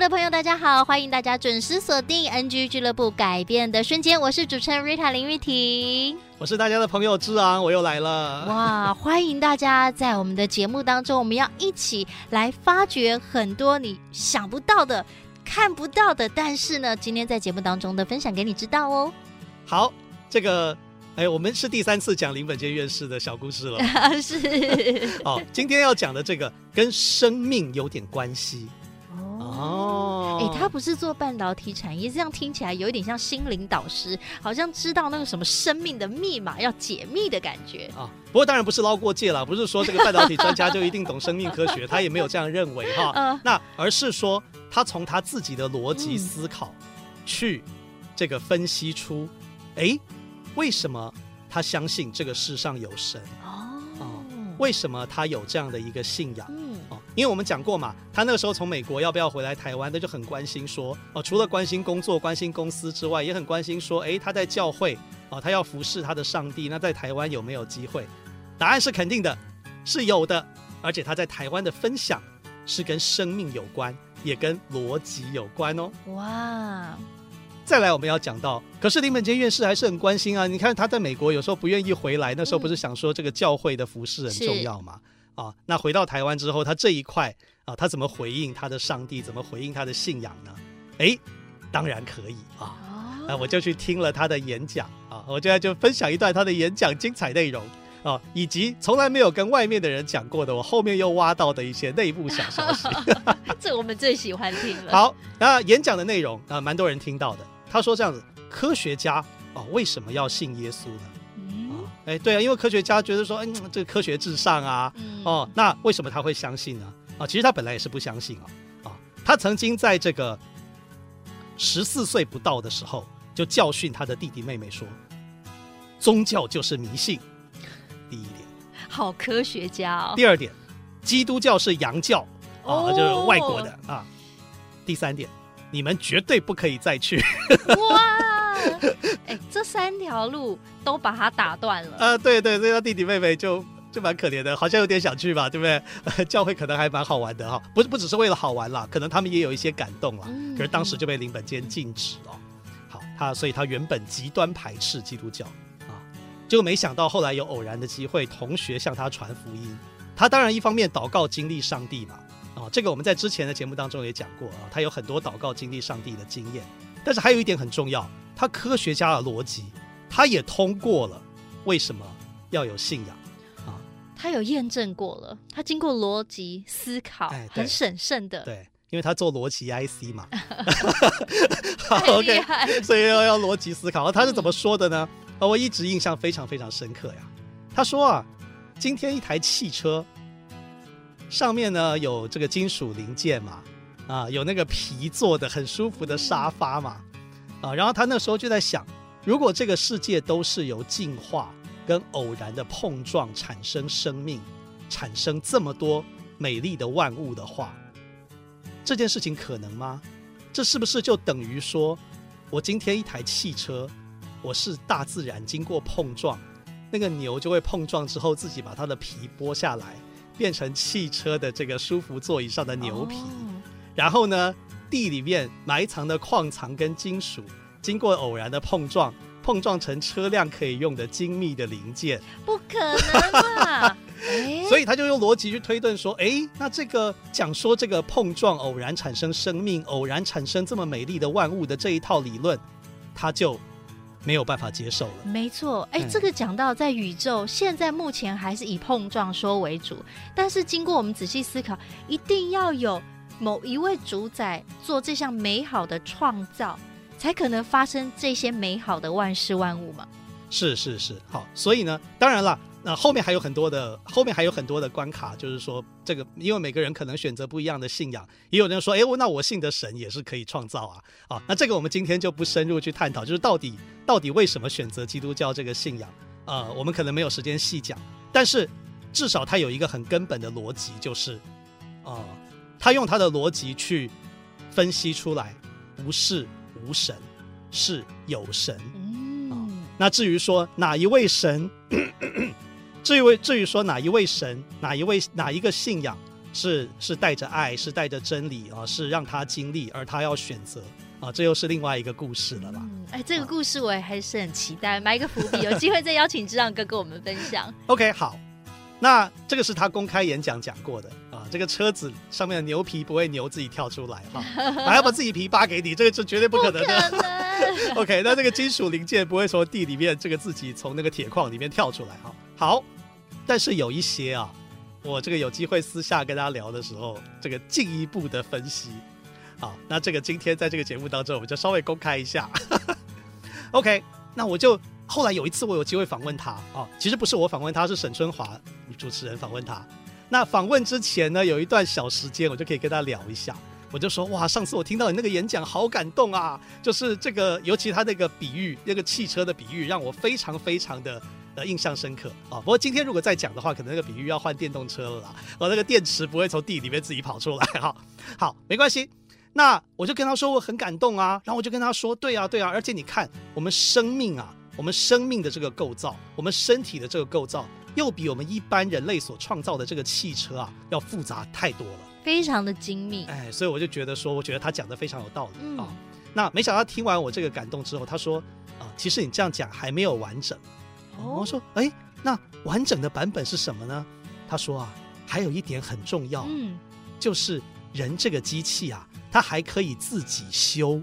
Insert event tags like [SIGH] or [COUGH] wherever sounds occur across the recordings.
的朋友，大家好，欢迎大家准时锁定 NG 俱乐部改变的瞬间，我是主持人 Rita 林玉婷，我是大家的朋友志昂，我又来了，哇，欢迎大家在我们的节目当中，我们要一起来发掘很多你想不到的、看不到的，但是呢，今天在节目当中的分享给你知道哦。好，这个，哎，我们是第三次讲林本坚院士的小故事了，[LAUGHS] 是，[LAUGHS] 哦，今天要讲的这个跟生命有点关系。哦，哎，他不是做半导体产业，这样听起来有一点像心灵导师，好像知道那个什么生命的密码要解密的感觉啊。不过当然不是捞过界了，不是说这个半导体专家就一定懂生命科学，他也没有这样认为哈。呃、[LAUGHS] 那而是说他从他自己的逻辑思考去这个分析出，哎、嗯，为什么他相信这个世上有神？哦，为什么他有这样的一个信仰？嗯因为我们讲过嘛，他那个时候从美国要不要回来台湾，他就很关心说，哦，除了关心工作、关心公司之外，也很关心说，诶，他在教会，哦，他要服侍他的上帝，那在台湾有没有机会？答案是肯定的，是有的，而且他在台湾的分享是跟生命有关，也跟逻辑有关哦。哇！再来我们要讲到，可是林本坚院士还是很关心啊。你看他在美国有时候不愿意回来，那时候不是想说这个教会的服饰很重要吗？啊，那回到台湾之后，他这一块啊，他怎么回应他的上帝？怎么回应他的信仰呢？哎，当然可以啊。那我就去听了他的演讲啊，我现在就分享一段他的演讲精彩内容啊，以及从来没有跟外面的人讲过的，我后面又挖到的一些内部小消息。[LAUGHS] 这我们最喜欢听了。好，那演讲的内容啊，蛮多人听到的。他说这样子，科学家啊，为什么要信耶稣呢？嗯哎，对啊，因为科学家觉得说，嗯，这个科学至上啊，嗯、哦，那为什么他会相信呢？啊，其实他本来也是不相信哦，啊，他曾经在这个十四岁不到的时候，就教训他的弟弟妹妹说，宗教就是迷信。第一点，好科学家哦。第二点，基督教是洋教啊，就是外国的啊。第三点，你们绝对不可以再去。哇！哎，这三条路都把他打断了。呃，[LAUGHS] 对对，所以他弟弟妹妹就就蛮可怜的，好像有点想去吧，对不对？呃，[LAUGHS] 教会可能还蛮好玩的哈，不是不只是为了好玩啦，可能他们也有一些感动啦。嗯、可是当时就被林本坚禁止哦。好，他所以他原本极端排斥基督教啊，结果没想到后来有偶然的机会，同学向他传福音。他当然一方面祷告经历上帝嘛，啊，这个我们在之前的节目当中也讲过啊，他有很多祷告经历上帝的经验。但是还有一点很重要。他科学家的逻辑，他也通过了。为什么要有信仰啊？他有验证过了，他经过逻辑思考，哎、很审慎的。对，因为他做逻辑 IC 嘛。[LAUGHS] 好，OK，所以要要逻辑思考。他是怎么说的呢？啊，我一直印象非常非常深刻呀。他说啊，今天一台汽车上面呢有这个金属零件嘛，啊，有那个皮做的很舒服的沙发嘛。啊，然后他那时候就在想，如果这个世界都是由进化跟偶然的碰撞产生生命，产生这么多美丽的万物的话，这件事情可能吗？这是不是就等于说，我今天一台汽车，我是大自然经过碰撞，那个牛就会碰撞之后自己把它的皮剥下来，变成汽车的这个舒服座椅上的牛皮，然后呢，地里面埋藏的矿藏跟金属，经过偶然的碰撞，碰撞成车辆可以用的精密的零件，不可能啊！[LAUGHS] 所以他就用逻辑去推断说，哎，那这个讲说这个碰撞偶然产生生命，偶然产生这么美丽的万物的这一套理论，他就没有办法接受了。没错，哎，这个讲到在宇宙，现在目前还是以碰撞说为主，但是经过我们仔细思考，一定要有。某一位主宰做这项美好的创造，才可能发生这些美好的万事万物嘛？是是是，好，所以呢，当然了，那后面还有很多的，后面还有很多的关卡，就是说这个，因为每个人可能选择不一样的信仰，也有人说，哎，那我信的神也是可以创造啊，啊，那这个我们今天就不深入去探讨，就是到底到底为什么选择基督教这个信仰，呃，我们可能没有时间细讲，但是至少它有一个很根本的逻辑，就是，啊、呃，他用他的逻辑去分析出来，不是无神，是有神，啊、呃，那至于说哪一位神？至于至于说哪一位神，哪一位哪一个信仰是是带着爱，是带着真理啊，是让他经历，而他要选择啊，这又是另外一个故事了吧？嗯，哎，这个故事我也还是很期待，埋一个伏笔，[LAUGHS] 有机会再邀请智让哥跟我们分享。OK，好，那这个是他公开演讲讲过的啊，这个车子上面的牛皮不会牛自己跳出来哈，[LAUGHS] 还要把自己皮扒给你，这个是绝对不可能的。[LAUGHS] OK，那这个金属零件不会从地里面这个自己从那个铁矿里面跳出来哈。好，但是有一些啊，我这个有机会私下跟大家聊的时候，这个进一步的分析，好，那这个今天在这个节目当中，我们就稍微公开一下。[LAUGHS] OK，那我就后来有一次我有机会访问他啊，其实不是我访问他，是沈春华主持人访问他。那访问之前呢，有一段小时间，我就可以跟他聊一下。我就说哇，上次我听到你那个演讲好感动啊，就是这个，尤其他那个比喻，那个汽车的比喻，让我非常非常的。呃，印象深刻啊！不过今天如果再讲的话，可能那个比喻要换电动车了啦。我那个电池不会从地里面自己跑出来哈。好，没关系。那我就跟他说我很感动啊，然后我就跟他说，对啊，对啊，而且你看我们生命啊，我们生命的这个构造，我们身体的这个构造，又比我们一般人类所创造的这个汽车啊要复杂太多了，非常的精密。哎，所以我就觉得说，我觉得他讲的非常有道理、嗯、啊。那没想到听完我这个感动之后，他说啊，其实你这样讲还没有完整。哦我说：“哎，那完整的版本是什么呢？”他说：“啊，还有一点很重要，嗯，就是人这个机器啊，它还可以自己修。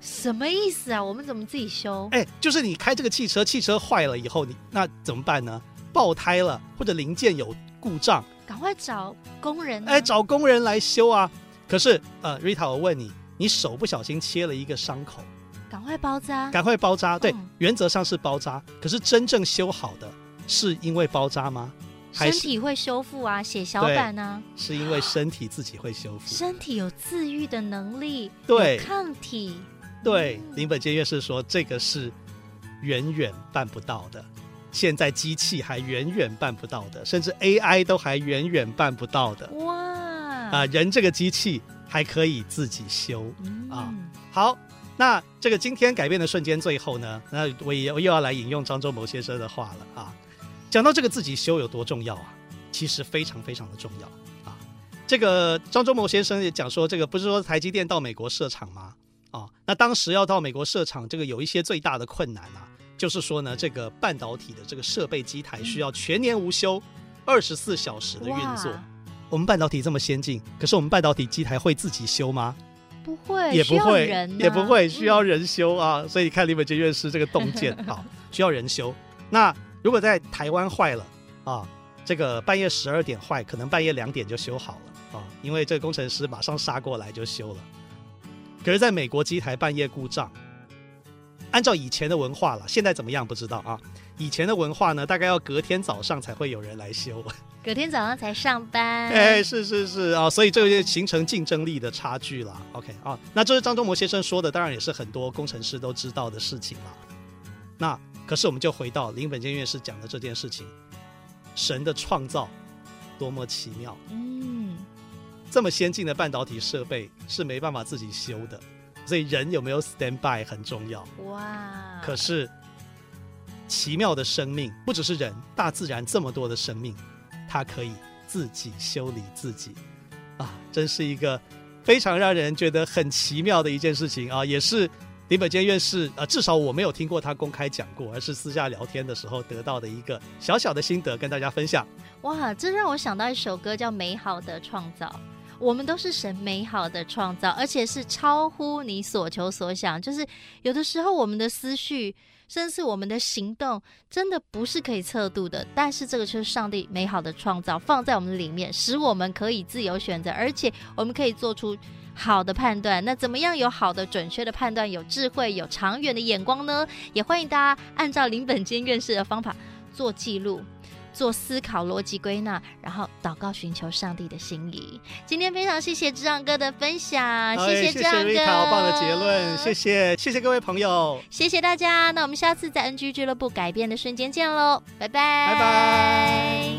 什么意思啊？我们怎么自己修？哎，就是你开这个汽车，汽车坏了以后，你那怎么办呢？爆胎了或者零件有故障，赶快找工人，哎，找工人来修啊。可是，呃，Rita，我问你，你手不小心切了一个伤口。”赶快包扎，赶快包扎。对，嗯、原则上是包扎。可是真正修好的，是因为包扎吗？身体会修复啊，血小板呢？是因为身体自己会修复。身体有自愈的能力，对，抗体。对，嗯、林本坚院士说这个是远远办不到的，现在机器还远远办不到的，甚至 AI 都还远远办不到的。哇！啊、呃，人这个机器还可以自己修、嗯、啊。好。那这个今天改变的瞬间，最后呢，那我也我又要来引用张忠谋先生的话了啊。讲到这个自己修有多重要啊，其实非常非常的重要啊。这个张忠谋先生也讲说，这个不是说台积电到美国设厂吗？啊，那当时要到美国设厂，这个有一些最大的困难啊，就是说呢，这个半导体的这个设备机台需要全年无休，二十四小时的运作。我们半导体这么先进，可是我们半导体机台会自己修吗？不会，也不会，啊、也不会需要人修啊。嗯、所以你看李本杰院士这个洞见 [LAUGHS] 啊，需要人修。那如果在台湾坏了啊，这个半夜十二点坏，可能半夜两点就修好了啊，因为这个工程师马上杀过来就修了。可是在美国机台半夜故障，按照以前的文化了，现在怎么样不知道啊。以前的文化呢，大概要隔天早上才会有人来修。隔天早上才上班，[LAUGHS] 哎，是是是啊，所以这个就形成竞争力的差距了。OK 啊，那这是张忠谋先生说的，当然也是很多工程师都知道的事情了。那可是我们就回到林本坚院士讲的这件事情，神的创造多么奇妙，嗯，这么先进的半导体设备是没办法自己修的，所以人有没有 stand by 很重要。哇，可是奇妙的生命不只是人，大自然这么多的生命。它可以自己修理自己，啊，真是一个非常让人觉得很奇妙的一件事情啊！也是林本坚院士啊，至少我没有听过他公开讲过，而是私下聊天的时候得到的一个小小的心得，跟大家分享。哇，这让我想到一首歌，叫《美好的创造》。我们都是神美好的创造，而且是超乎你所求所想。就是有的时候我们的思绪。甚至我们的行动真的不是可以测度的，但是这个就是上帝美好的创造放在我们里面，使我们可以自由选择，而且我们可以做出好的判断。那怎么样有好的、准确的判断，有智慧、有长远的眼光呢？也欢迎大家按照林本坚院士的方法做记录。做思考、逻辑归纳，然后祷告寻求上帝的心意。今天非常谢谢志昂哥的分享，谢谢志昂哥，好棒的结论，谢谢，谢谢各位朋友，谢谢大家。那我们下次在 NG 俱乐部改变的瞬间见喽，拜拜，拜拜。